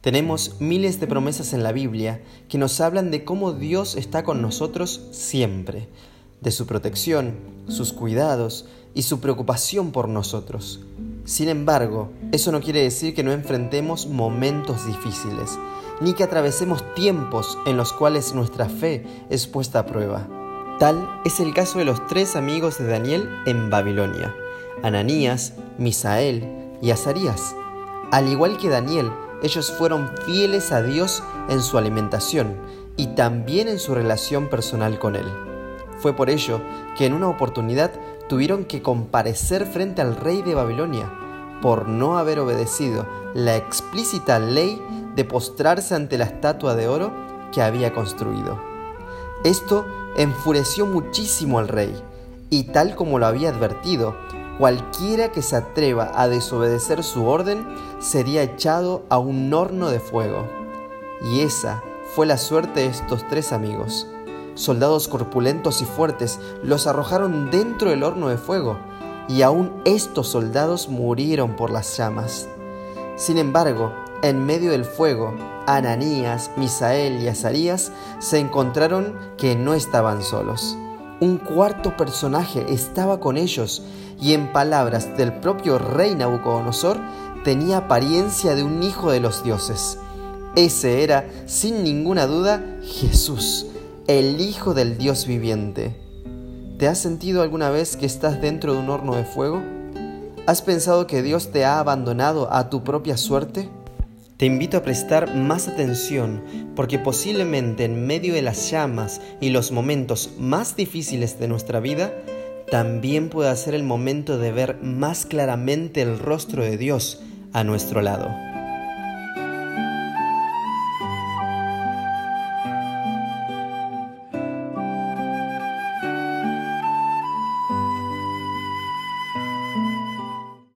Tenemos miles de promesas en la Biblia que nos hablan de cómo Dios está con nosotros siempre, de su protección, sus cuidados y su preocupación por nosotros. Sin embargo, eso no quiere decir que no enfrentemos momentos difíciles, ni que atravesemos tiempos en los cuales nuestra fe es puesta a prueba. Tal es el caso de los tres amigos de Daniel en Babilonia, Ananías, Misael y Azarías. Al igual que Daniel, ellos fueron fieles a Dios en su alimentación y también en su relación personal con Él. Fue por ello que en una oportunidad tuvieron que comparecer frente al rey de Babilonia por no haber obedecido la explícita ley de postrarse ante la estatua de oro que había construido. Esto enfureció muchísimo al rey, y tal como lo había advertido, Cualquiera que se atreva a desobedecer su orden sería echado a un horno de fuego. Y esa fue la suerte de estos tres amigos. Soldados corpulentos y fuertes los arrojaron dentro del horno de fuego, y aún estos soldados murieron por las llamas. Sin embargo, en medio del fuego, Ananías, Misael y Azarías se encontraron que no estaban solos. Un cuarto personaje estaba con ellos y en palabras del propio rey Nabucodonosor tenía apariencia de un hijo de los dioses. Ese era, sin ninguna duda, Jesús, el Hijo del Dios viviente. ¿Te has sentido alguna vez que estás dentro de un horno de fuego? ¿Has pensado que Dios te ha abandonado a tu propia suerte? Te invito a prestar más atención porque posiblemente en medio de las llamas y los momentos más difíciles de nuestra vida, también pueda ser el momento de ver más claramente el rostro de Dios a nuestro lado.